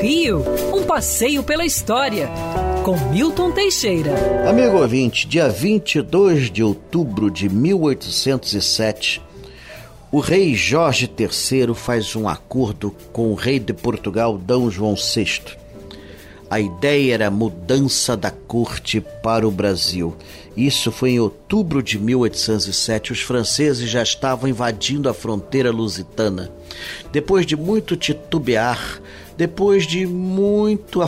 Rio, um passeio pela história, com Milton Teixeira. Amigo ouvinte, dia 22 de outubro de 1807, o rei Jorge III faz um acordo com o rei de Portugal, D. João VI. A ideia era a mudança da corte para o Brasil. Isso foi em outubro de 1807. Os franceses já estavam invadindo a fronteira lusitana. Depois de muito titubear, depois de muito,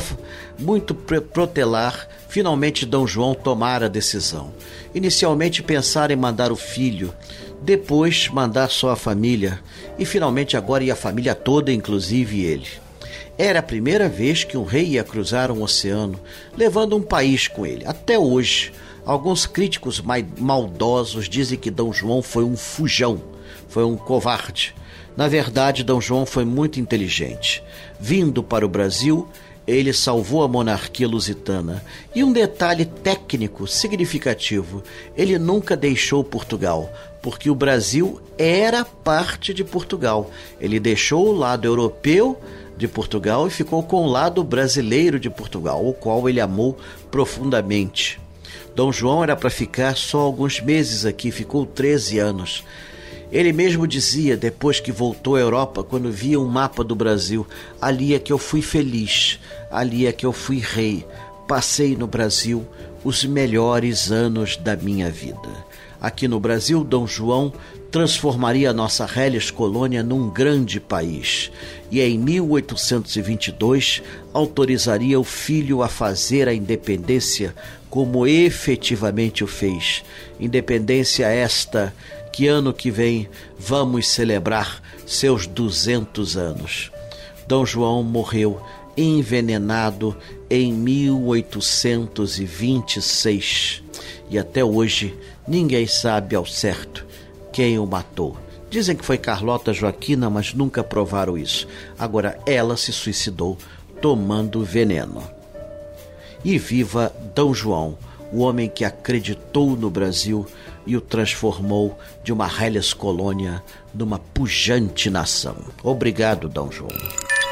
muito protelar, finalmente D. João tomara a decisão. Inicialmente pensar em mandar o filho, depois mandar só a família e finalmente agora ia a família toda, inclusive ele. Era a primeira vez que um rei ia cruzar um oceano, levando um país com ele. Até hoje, alguns críticos maldosos dizem que D. João foi um fujão, foi um covarde. Na verdade, D. João foi muito inteligente. Vindo para o Brasil, ele salvou a monarquia lusitana. E um detalhe técnico significativo: ele nunca deixou Portugal, porque o Brasil era parte de Portugal. Ele deixou o lado europeu de Portugal e ficou com o lado brasileiro de Portugal, o qual ele amou profundamente. Dom João era para ficar só alguns meses aqui, ficou 13 anos. Ele mesmo dizia, depois que voltou à Europa, quando via um mapa do Brasil: ali é que eu fui feliz, ali é que eu fui rei. Passei no Brasil os melhores anos da minha vida. Aqui no Brasil, Dom João transformaria a nossa Rélias Colônia num grande país e em 1822 autorizaria o filho a fazer a independência como efetivamente o fez. Independência esta que ano que vem vamos celebrar seus 200 anos. Dom João morreu envenenado em 1826 e até hoje ninguém sabe ao certo quem o matou. Dizem que foi Carlota Joaquina, mas nunca provaram isso. Agora ela se suicidou tomando veneno. E viva D. João, o homem que acreditou no Brasil e o transformou de uma Hellas colônia numa pujante nação. Obrigado, D. João.